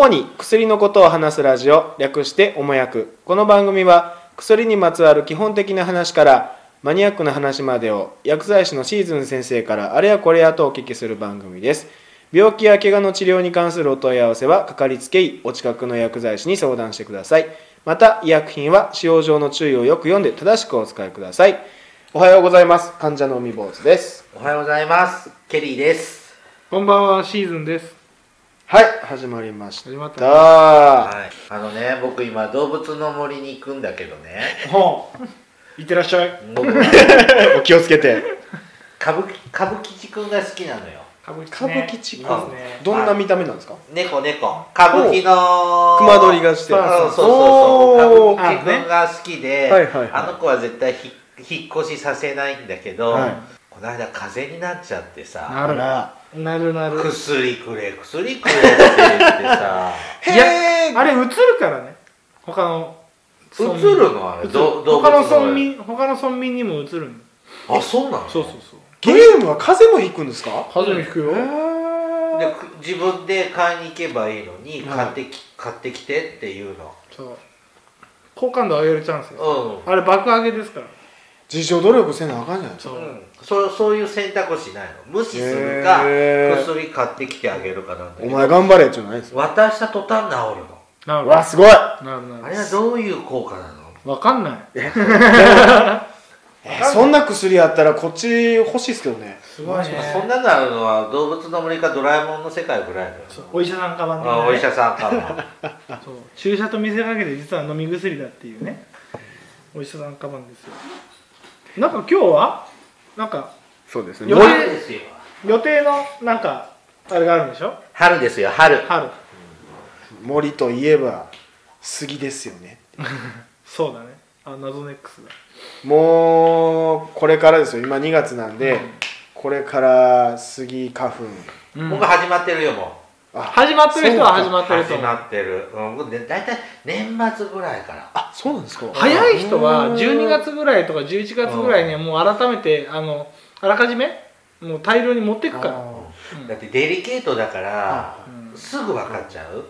主に薬のことを話すラジオ略しておもやく。この番組は薬にまつわる基本的な話からマニアックな話までを薬剤師のシーズン先生からあれやこれやとお聞きする番組です。病気や怪我の治療に関するお問い合わせはかかりつけ医お近くの薬剤師に相談してください。また医薬品は使用上の注意をよく読んで正しくお使いください。おはようございます。患者の海坊主です。おはようございます。ケリーです。こんばんは、シーズンです。はい始まりました始まったはい。あのね、僕今動物の森に行くんだけどね。ほう。いってらっしゃい。僕はお気をつけて歌舞伎歌舞伎くんが好きなのよ。歌舞歌舞伎地区いますね。どんな見た目なんですか？猫猫。歌舞伎の熊取りがしてそうそうそうそう。歌舞伎くんが好きで、はいはいはいあの子は絶対ひ引っ越しさせないんだけど、はいこの間風邪になっちゃってさ、なるらなるなる。薬くれ薬くれって言ってさ、いや、あれ映るからね。他の。映るの？あれ。ど動他物のの村民、他の村民にも映るんだあ、そうなの？そうそうそう。ゲームは風邪も引くんですか？風邪もひくよ。でく自分で買いに行けばいいのにはい買ってき,、買ってきてっていうのそう。好感度上げるチャンスよ。うん、あれ爆上げですから。自助努力せなあかんじゃないですか。そう。うん、そうそういう選択肢ないの。無視するか薬買ってきてあげるかなんおど。前頑張れっていうのないですか。渡した途端治るの。なる。わすごい。なるなる。あれはどういう効果なの？わかんない。えそんな薬あったらこっち欲しいですけどね。すごいね。そんなのあるのは動物の森かドラえもんの世界ぐらいだよ。そうお医者さんかばんお医者さんかもそう。注射と見せかけて実は飲み薬だっていうね。お医者さんカバンですよなんか今日はなんかそうですよ春ですよ。予定のなんかあれがあるんでしょ？春ですよ春。春。森といえば杉ですよね。そうだね。あ謎ネックスだ。もうこれからですよ。今2月なんで、これから杉花粉。うん。僕始まってるよもあ始まってる人は始まうってると始まってる、うん、僕ね大体年末ぐらいから。あそうなんですか。早い人はうん。12月ぐらいとか11月ぐらいにはもう改めてあのあらかじめもう大量に持っていくから、あうん。だってデリケートだからうん。すぐ分かっちゃう。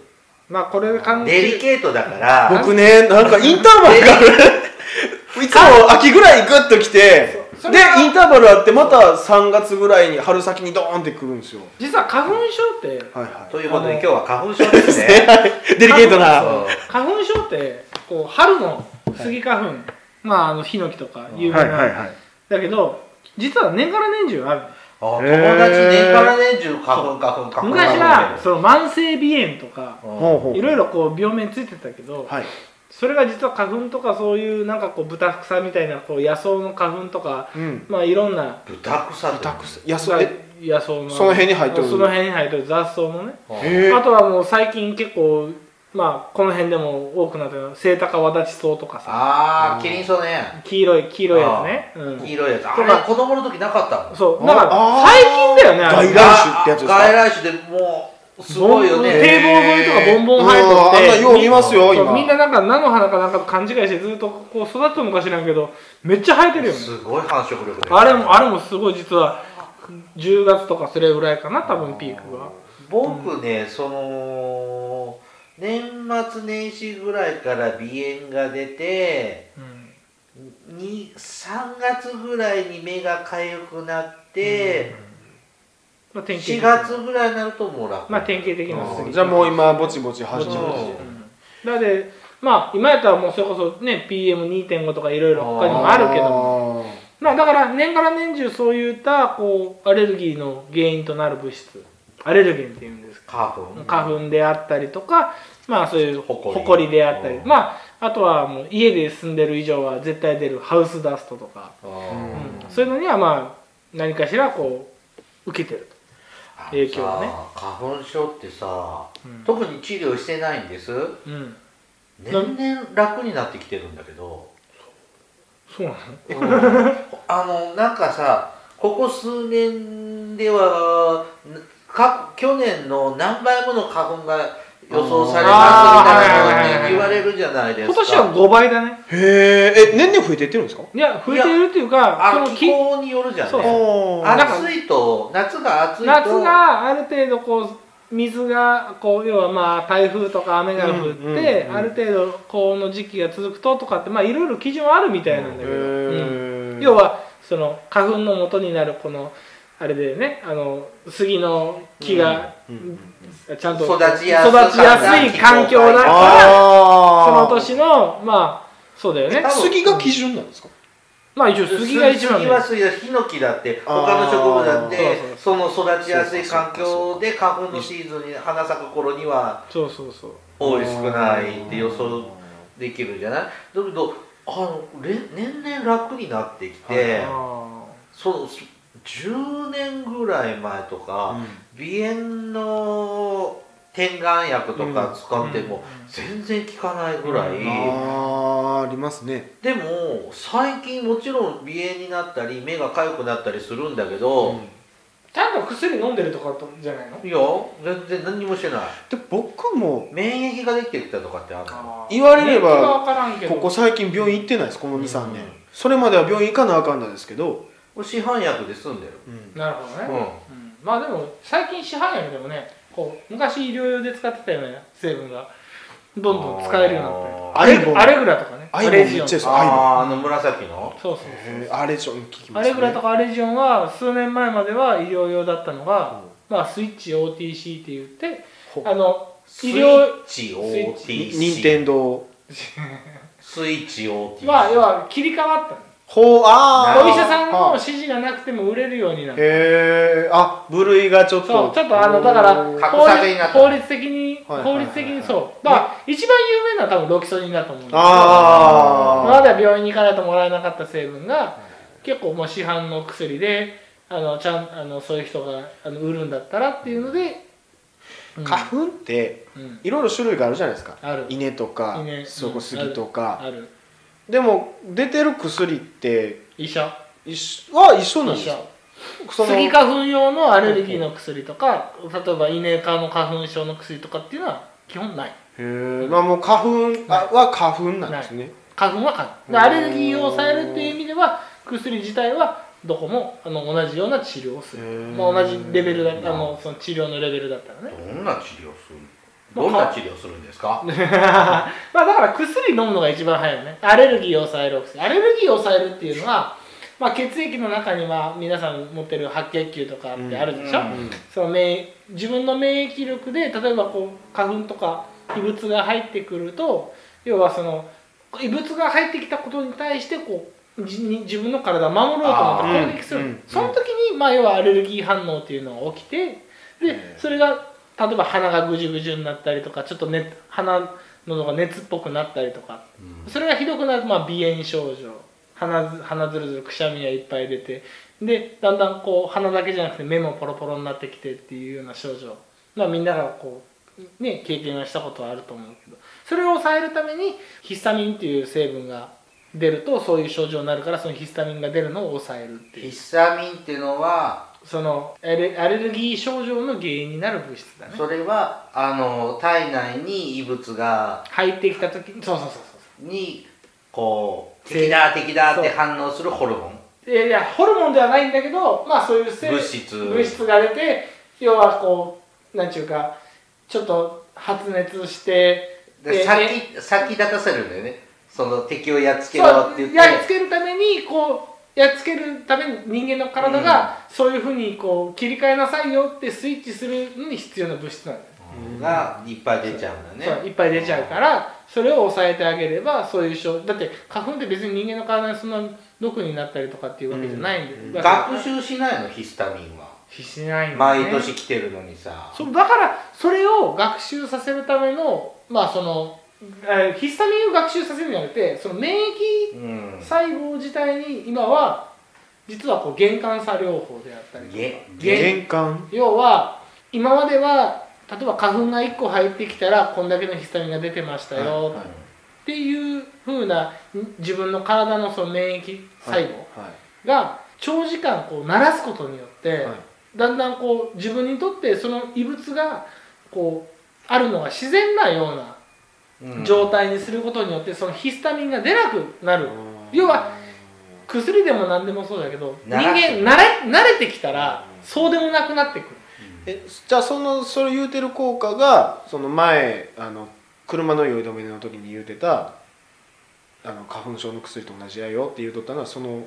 まあこれで関デリケートだから。僕ねなんかインターバルが いつも秋ぐらいグッと来てでインターバルあってまた3月ぐらいに春先にドーンってくるんですよ。実は花粉症ってはいはい。ということで今日は花粉症ですね。デリケートな。そう。花粉症ってこう春のスギ花粉、まああのヒノキとか有名な、はいだけど実は年がら年中あるあ友達年から年中花粉花粉花粉昔はその慢性鼻炎とかうんほうほう。いろいろこう病名ついてたけどはいそれが実は花粉とかそういうなんかこう豚草みたいなこう野草の花粉とかうん。まあいろんな豚草。って豚草。野草。え野草のその辺に入ってるその辺に入ってる雑草のね。へあとはもう最近結構まあこの辺でも多くなってるセイタカワダチソウとかさ。ああキリンソウね。黄色い黄色いやつね、うん。黄色いやつ。あ子供の時なかったもん。そう。だから最近だよねあれ。外来種ってやつですか？外来種でもうすごいよね。堤防沿いとかボンボン生えとうん。あんなってよう見ますよ今。みんななんか菜の花かなんかと勘違いしてずっとこう育ってもか知らんけどめっちゃ生えてるよね。すごい繁殖力で。あれもあれもすごい実は10月とかそれぐらいかな多分ピークが。僕ね、その年末年始ぐらいから鼻炎が出てうん。に3月ぐらいに目が痒くなって、まあ典型4的月ぐらいになるともう楽、まあ典型的なーすぎじゃあもう今ぼちぼち始まうん。るだってまあ今やったらもうそれこそね PM2.5 とかいろいろ他にもあるけども。まあだから年がら年中そういったこうアレルギーの原因となる物質。アレルゲンっていうんです花粉。花粉であったりとかまあそういうほこり。ほこりであったり。うん。まああとはもう家で住んでる以上は絶対出るハウスダストとか、あうーん。そういうのにはまあ何かしらこう受けてる影響ね。花粉症ってさ、うん。特に治療してないんです？と、うん、年々楽になってきてるんだけど。そうなの？あのなんかさここ数年ではか去年の何倍もの花粉が予想されますみたいなのって言われるじゃないですか。今年は5倍だね。へええ年々増えていってるんですか？いや増えてるっていうかあそのき気候によるじゃなんか暑いと夏が暑いと。夏がある程度こう水がこう要はまあ台風とか雨が降って、うんうんうんある程度高温の時期が続くととかってまあいろいろ基準はあるみたいなんだけど、うん。要はその花粉の元になるこのあれでね。あの杉の木がちゃんと育ちやす育ちやすい環境だからあその年のまあそうだよね。杉が基準なんですか？まあ一応杉が一番杉は杉だヒノキだって他の植物だってその育ちやすい環境で花粉のシーズンに花咲く頃にはそうそうそう。多い少ないって予想できるじゃない？だけどあのれ年々楽になってきてあそう10年ぐらい前とか、鼻炎の点眼薬とか使っても全然効かないぐらい、うん。あーありますね。でも最近もちろん鼻炎になったり目が痒くなったりするんだけど、ーちゃんと薬飲んでるとかじゃないの？いや全然何にもしてない。で僕も免疫ができてきたとかってあるの？言われればここ最近病院行ってないですこの23うん。年それまでは病院行かなあかんなんですけど市販薬で済んでる。うん。なるほどね、うん。うん。まあでも最近市販薬でもねこう昔医療用で使ってたような成分がどんどん使えるようになったアレアレグ。ラとかね。アレジオン。あああの紫の？そうそうへー。あれちょっと聞きますアレグラとかアレジオンは数年前までは医療用だったのが、まあ、スイッチ OTC って言ってほあのスイ医療ッチスイ OTC 任天堂スイッチ OTC は 要は切り替わったのほうあー。お医者さんのは指示がなくても売れるようになった。へえあ部類がちょっと。そうちょっとあのだから法差になった。律法律的にはいはいはい法律的にそう。まあ一番有名なのは多分ロキソニンだと思うんだけど。までは病院に行かないともらえなかった成分が結構もう市販の薬であのちゃんあのそういう人があの売るんだったらっていうので、うん。花粉ってうん。いろいろ種類があるじゃないですか。ある。稲とか稲。うん。そこ杉とか。あるでも出てる薬って医者？一緒は一緒なんです。かそのスギ花粉用のアレルギーの薬とか例えば稲科の花粉症の薬とかっていうのは基本ない。へえまあもう花粉あは花粉なんですね。花粉は花粉。でアレルギーを抑えるっていう意味では薬自体はどこもあの同じような治療をする、へー。まあ、同じレベルだあのその治療のレベルだったらね。どんな治療するどんな治療するんですか？まあだから薬飲むのが一番早いよね。アレルギーを抑えるお薬。アレルギーを抑えるっていうのは、まあ、血液の中には皆さん持ってる白血球とかってあるでしょ、うん。その免自分の免疫力で例えばこう花粉とか異物が入ってくると要はその異物が入ってきたことに対してこうじ自分の体を守ろうと思って攻撃する、うんうんその時に、まあ、要はアレルギー反応っていうのが起きてでそれが例えば鼻がぐじゅぐじゅになったりとかちょっと、ね、鼻喉が熱っぽくなったりとか。それがひどくなると、まあ、鼻炎症状。鼻ず鼻ずるずるくしゃみがいっぱい出てでだんだんこう鼻だけじゃなくて目もポロポロになってきてっていうような症状。まあみんながこうね経験はしたことはあると思うけど。それを抑えるためにヒスタミンっていう成分が出るとそういう症状になるからそのヒスタミンが出るのを抑えるっていう。ヒスタミンっていうのはそのアレアレルギー症状の原因になる物質だね。それはあの体内に異物が入ってきた時にそうそうそうそう。にこうせ敵だ敵だって反応するホルモン。いやいやホルモンではないんだけどまあそういう成物質。物質が出て要はこうなんちゅうかちょっと発熱してでえ先先立たせるんだよね。その敵をやっつけそろって言って。うやっつけるためにこうやっつけるために人間の体がそういうふうにこう切り替えなさいよってスイッチするのに必要な物質なんだよ、がいっぱい出ちゃうんだね。そういっぱい出ちゃうからそれを抑えてあげればそういう症だって花粉って別に人間の体にそんな毒になったりとかっていうわけじゃないんで、うん。学習しないの？ヒスタミンは。しないんだね。毎年来てるのにさ。そうだからそれを学習させるためのまあそのえーヒスタミンを学習させるんじゃなくてその免疫うん。細胞自体に今は実はこう玄関作療法であったりとか玄関？要は今までは例えば花粉が1個入ってきたらこんだけのヒスタミンが出てましたよはいっていう風な自分の体のその免疫細胞はいが長時間こう慣らすことによって、はい。だんだんこう自分にとってその異物がこうあるのが自然なようなうん状態にすることによってそのヒスタミンが出なくなる。要は薬でも何でもそうだけど人間慣れ慣れてきたらそうでもなくなってくる。えじゃあそのそれ言うてる効果がその前あの車の酔い止めの時に言うてたあの花粉症の薬と同じやよって言うとったのはその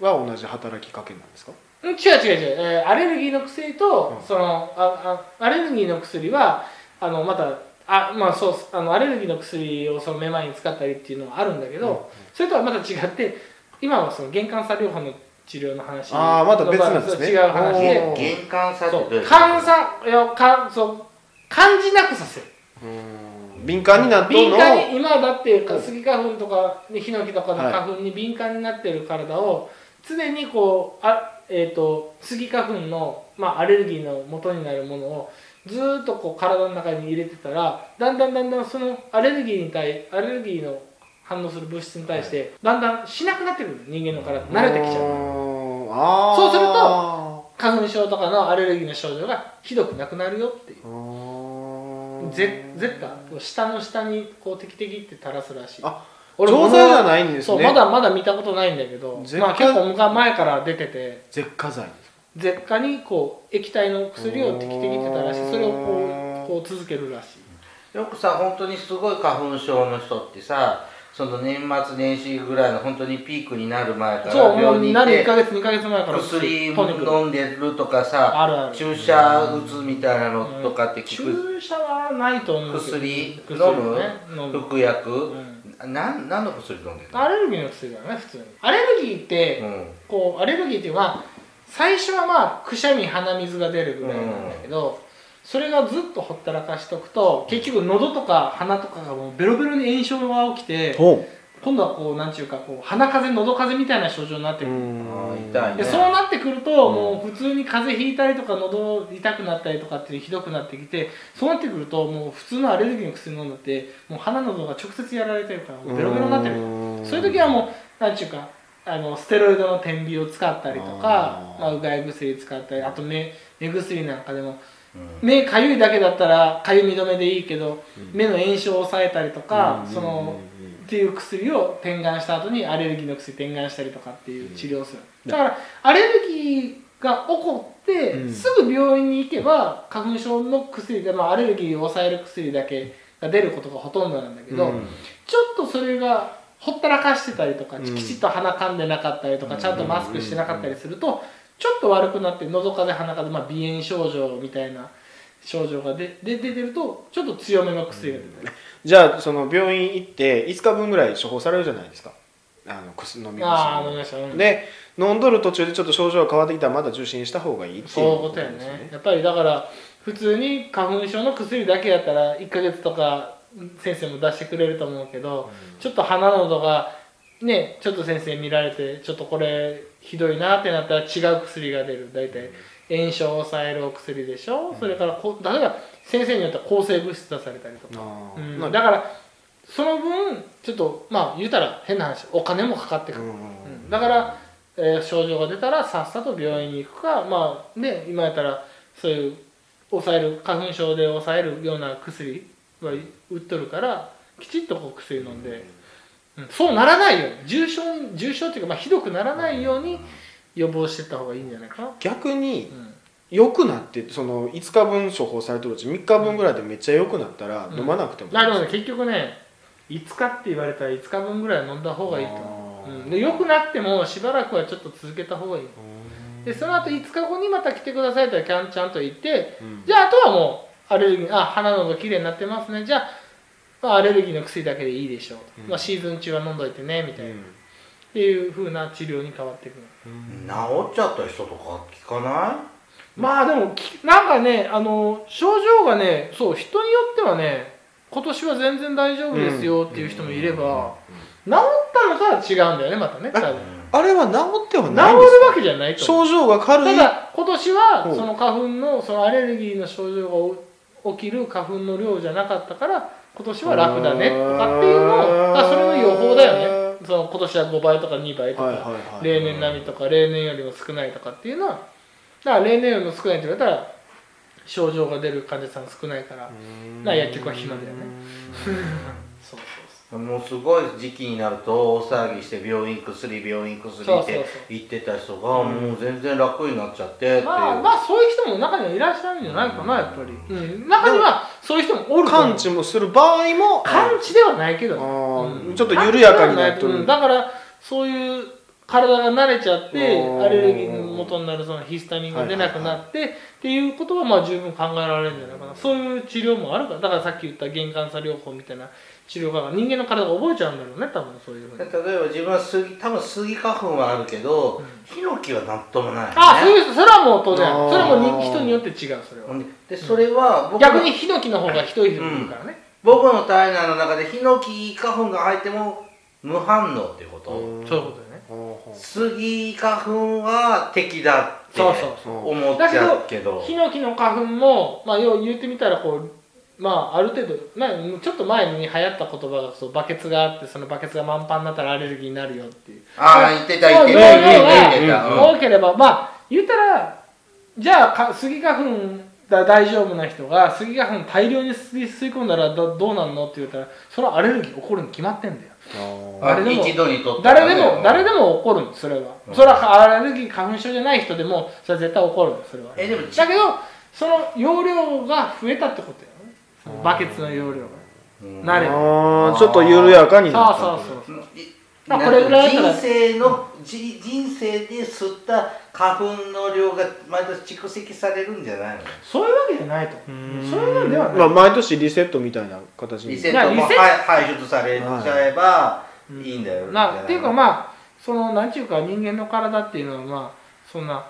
は同じ働きかけなんですか？うん違う違う違う、えーアレルギーの薬と、うん。そのああアレルギーの薬はあのまたあまあそうあのアレルギーの薬をそのめまいに使ったりっていうのはあるんだけど、それとはまた違って今はその玄関作療法の治療の話あーまた別なんですね。違う話で。玄関差って感さいやかそう感じなくさせる。うん。敏感になっとんの？敏感をに今だってスギ花粉とかねヒノキとかの花粉に敏感になってる体を常にこうあ、えー、とスギ花粉の、まあ、アレルギーの元になるものをずーっとこう体の中に入れてたらだんだんだんだんそのアレルギーに対アレルギーの反応する物質に対してだんだんしなくなってくる人間の体慣れてきちゃう。そうすると花粉症とかのアレルギーの症状がひどくなくなるよっていう。ゼゼッタこう下の下にこうテキテキって垂らすらしい。あ俺錠剤じゃないんですね。そうまだまだ見たことないんだけどまあ結構昔前から出てて舌下剤舌下にこう液体の薬をテキテキって垂らしてそれをこうこう続けるらしい。よくさ本当にすごい花粉症の人ってさその年末年始ぐらいの本当にピークになる前からそうもう病院に行何1ってヶ月2ヶ月前から薬飲んでるとかさあるある。注射打つみたいなのとかって聞く。注射はないと思うけど薬薬飲むね飲む服薬うんなん何の薬飲んでるの？アレルギーの薬だね普通に。アレルギーって、うん。こうアレルギーっていうのは最初はまあくしゃみ鼻水が出るぐらいなんだけど、それがずっとほったらかしとくと結局喉とか鼻とかがもうベロベロに炎症が起きてほ今度はこうなんちゅうかこう鼻風邪喉風邪みたいな症状になってくる、痛いね。でそうなってくると、もう普通に風邪ひいたりとか喉痛くなったりとかっていうひどくなってきてそうなってくるともう普通のアレルギーの薬飲んだってもう鼻喉が直接やられてるからベロベロになってる。そういう時はもうなんちゅうかあのステロイドの点鼻を使ったりとかまあ、うがい薬使ったりあと目目薬なんかでもうん。目かゆいだけだったらかゆみ止めでいいけど、うん。目の炎症を抑えたりとか、うん。そのっていう薬を点眼した後にアレルギーの薬点眼したりとかっていう治療をする、うんだからアレルギーが起こって、うん。すぐ病院に行けば花粉症の薬で、まあ、アレルギーを抑える薬だけが出ることがほとんどなんだけど、うん。ちょっとそれがほったらかしてたりとか、うん。きちっと鼻かんでなかったりとか、うん。ちゃんとマスクしてなかったりすると、ちょっと悪くなって喉風邪鼻風邪、まあ、鼻炎症状みたいな症状がでで出てるとちょっと強めの薬が出てる、じゃあその病院行って5日分ぐらい処方されるじゃないですか。あの薬飲みああ飲み薬ました、うん。で飲んどる途中でちょっと症状が変わってきたらまた受診した方がいいっていうそういうことやね。やっぱりだから普通に花粉症の薬だけやったら1ヶ月とか先生も出してくれると思うけど、ちょっと鼻喉がねちょっと先生見られてちょっとこれひどいなってなったら違う薬が出る。大体炎症を抑えるお薬でしょ、それからこ例えば先生によっては抗生物質出されたりとか、うん。まあだからその分ちょっとまあ言うたら変な話お金もかかってくる、うんだから、えー症状が出たらさっさと病院に行くかまあね今やったらそういう抑える花粉症で抑えるような薬は売っとるからきちっとこう薬飲んで、うん。そうならないように。重症に重症っていうか、まあ、ひどくならないように予防していった方がいいんじゃないかな、逆にうん良くなってその5日分処方されてるうち3日分ぐらいでめっちゃ良くなったらうん。飲まなくてもいい。あでもね結局ね5日って言われたら5日分ぐらい飲んだ方がいいと思う、うん、で良くなってもしばらくはちょっと続けた方がいい。でその後5日後にまた来てくださいとキャンちゃんと言ってうん。じゃああとはもうアレルギーあ鼻のどきれいになってますね。じゃあ、まあ、アレルギーの薬だけでいいでしょう、うん。まあ、シーズン中は飲んどいてねみたいな、うん。っていう風な治療に変わっていくの治っちゃった人とか聞かなまあでもきなんかねあの症状がねそう人によってはね今年は全然大丈夫ですよっていう人もいれば、治ったのとは違うんだよねまたねあれは治っては治るないんですか？わけじゃない症状が軽い？ただ今年はその花粉のそのアレルギーの症状が起きる花粉の量じゃなかったから今年は楽だねとかっていうのをあそれの予報だよね。その今年は5倍とか2倍とか、例年並みとか例年よりも少ないとかっていうのはだから例年よりも少ないって言われたら症状が出る患者さん少ないから、うん。な薬局は暇だよね。そうそうもうすごい時期になると大騒ぎして病院薬病院薬ってそうそうそう。言ってた人がもう全然楽になっちゃってっていう、まあまあそういう人も中にはいらっしゃるんじゃないかなやっぱり、うん、中にはそういう人もおる完治もする場合も。完治ではないけど。うん。ちょっと緩やかになっとる。うん。だからそういう体が慣れちゃってアレルギーの元になるそのヒスタミンが出なくなって、っていうことはまあ十分考えられるんじゃないかな。そういう治療もあるから。だからさっき言った原幹差療法みたいな治療が人間の体が覚えちゃうんだろうね多分そういうふうに。例えば自分はスギ多分スギ花粉はあるけど、ヒノキはなんともない、ね、あそういうそれはもう当然。それはもう人によって違うそれは。でそれは逆にヒノキの方がひどい人もいるからね、僕の体内の中でヒノキ花粉が入っても無反応っていうこと、そういうことだよね。ほうほう。スギ花粉は敵だってそうそうそう。思っちゃうけど。ヒノキの花粉も、まあ、要は言ってみたらこう、まあ、ある程度、まあ、ちょっと前に流行った言葉がそうバケツがあってそのバケツが満帆になったらアレルギーになるよっていう。ああ言ってた言ってた。言ってた、多ければまあ言ったらじゃあかスギ花粉が大丈夫な人がスギ花粉大量に吸い吸い込んだらどどうなんのって言ったらそれはアレルギー起こるに決まってんだよ。誰でも一度にとったら誰ねでも誰でも起こるんそれは、うん。それはアレルギー花粉症じゃない人でもそれは絶対起こるそれは。えでもだけどその容量が増えたってことよね。バケツの容量が。うん。なればちょっと緩やかになった。そうそうそういまあこれぐらい人生のじ人生で吸った花粉の量が毎年蓄積されるんじゃないの？そういうわけじゃないと。うん。そういうのではない。まあ、毎年リセットみたいな形に。リセット。もいやリセット。排排出されちゃえばい。いんだよ、なっていうかあまあそのなんていうか人間の体っていうのはまあそんな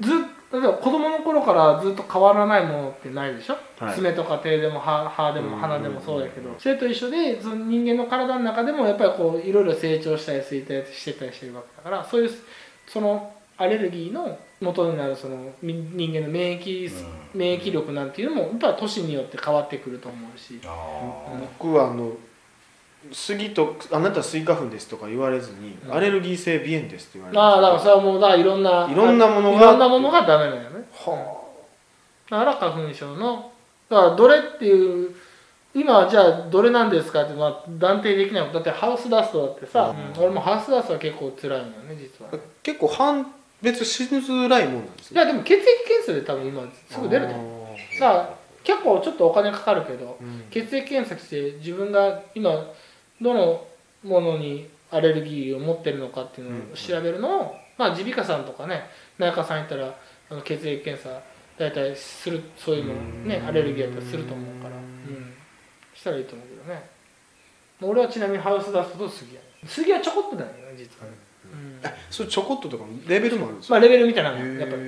ずっ例えば子供の頃からずっと変わらないものってないでしょ、はい。爪とか手でも歯歯でも鼻でもそうだけど。それと一緒でその人間の体の中でもやっぱりこういろいろ成長したり衰退してたりしてるわけだからそういうそのアレルギーの元になるそのみ人間の免疫、うん。免疫力なんていうのもやっぱり年によって変わってくると思うし。あ僕はあの杉と「あなたスイ花粉です」とか言われずに「うん。アレルギー性鼻炎です」って言われる。ああだからそれはもうだからいろんないろんなものが。いろんなものがダメなんよね。はだから花粉症の。だからどれっていう今じゃあどれなんですかってまあ断定できないだってハウスダストだってさ、うん。俺もハウスダストは結構辛いんだよね実はあ結構判別しづらいもんなんですいやでも血液検査で多分今すぐ出ると思う。だから結構ちょっとお金かかるけどうん。血液検査して自分が今どのものにアレルギーを持ってるのかっていうのを調べるのを、まあ耳鼻科さんとかね内科さん行ったらあの血液検査大体するそういうのねうん。アレルギーやったらすると思うから、うん、したらいいと思うけどね。俺はちなみにハウスダストと杉やね杉はちょこっとだよね実はね、うん。それちょこっととかレベルもあるんですまあレベルみたいなのやっぱり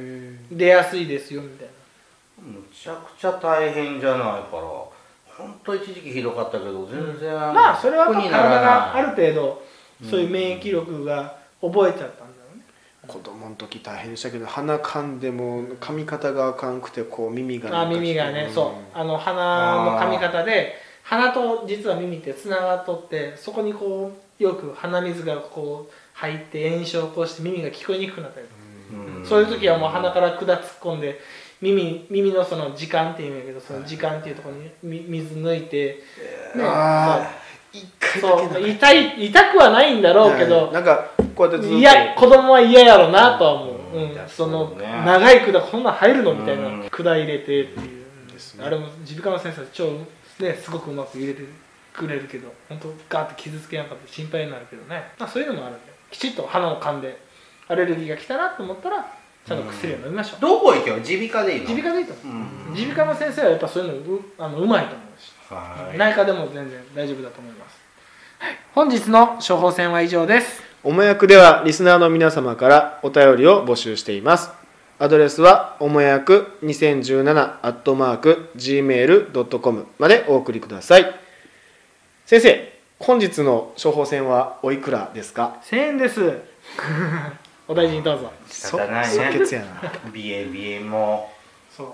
出やすいですよみたいな。むちゃくちゃ大変じゃないから本当一時期ひどかったけど全然まあそれは体がある程度そういう免疫力が覚えちゃったんだろうね、子供の時大変でしたけど鼻かんでも噛み方があかんくてこう耳があ耳がね、そう。あの鼻の噛み方で鼻と実は耳ってつながっとってそこにこうよく鼻水がこう入って炎症を起こして耳が聞こえにくくなったりとか、うん。そういう時はもう鼻から管突っ込んで耳耳のその時間っていうんやけどその時間っていうところにみ水抜いて、ねあ一回痛い痛くはないんだろうけど、なんかこうやってずっと。いや子供は嫌やろなとは思う、うんうんその長い管こんなん入るのみたいなうん。管入れてっていう、ですね。あれも耳鼻科の先生は超ねすごくうまく入れてくれるけど本当ガーって傷つけなかったら心配になるけどね、まあ、そういうのもあるんできちっと鼻を噛んでアレルギーが来たなと思ったらちゃんと薬を飲みましょう。どこ行けば耳鼻科でいいの？耳鼻科でいいと思う。うん。耳鼻科の先生はやっぱそういうのうあのうまいと思うし。はい。内科でも全然大丈夫だと思います、はい、本日の処方箋は以上です。おもやくではリスナーの皆様からお便りを募集しています。アドレスはおもやく2017アットマーク gmail.com までお送りください。先生本日の処方箋はおいくらですか？1000円ですお大事にどうぞ。仕方ないそね即決やなも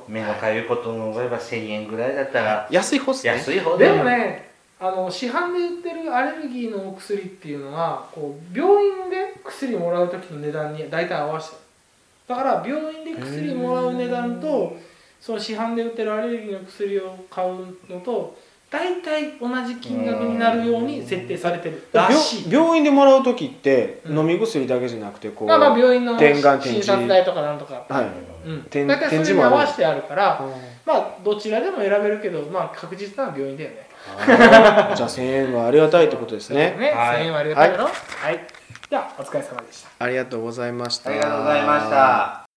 目のかゆいことも思えば1000円ぐらいだったら安い方っすね安い方ででもねあの市販で売ってるアレルギーのお薬っていうのはこう病院で薬もらう時の値段に大体合わせてるだから病院で薬もらう値段とその市販で売ってるアレルギーの薬を買うのと大体同じ金額になるように設定されてるらしい。病病院でもらう時ってうん。飲み薬だけじゃなくてこう、まあまあ病院の点眼点診字察代とかなんとか、はい。うん、点大体それに合わせてあるからあまあどちらでも選べるけどまあ確実なのは病院だよね。ー。じゃあ1000円はありがたいってことですね。ね、はい。1000円はありがたいだろ。はい、じゃあお疲れ様でした。ありがとうございました。ありがとうございました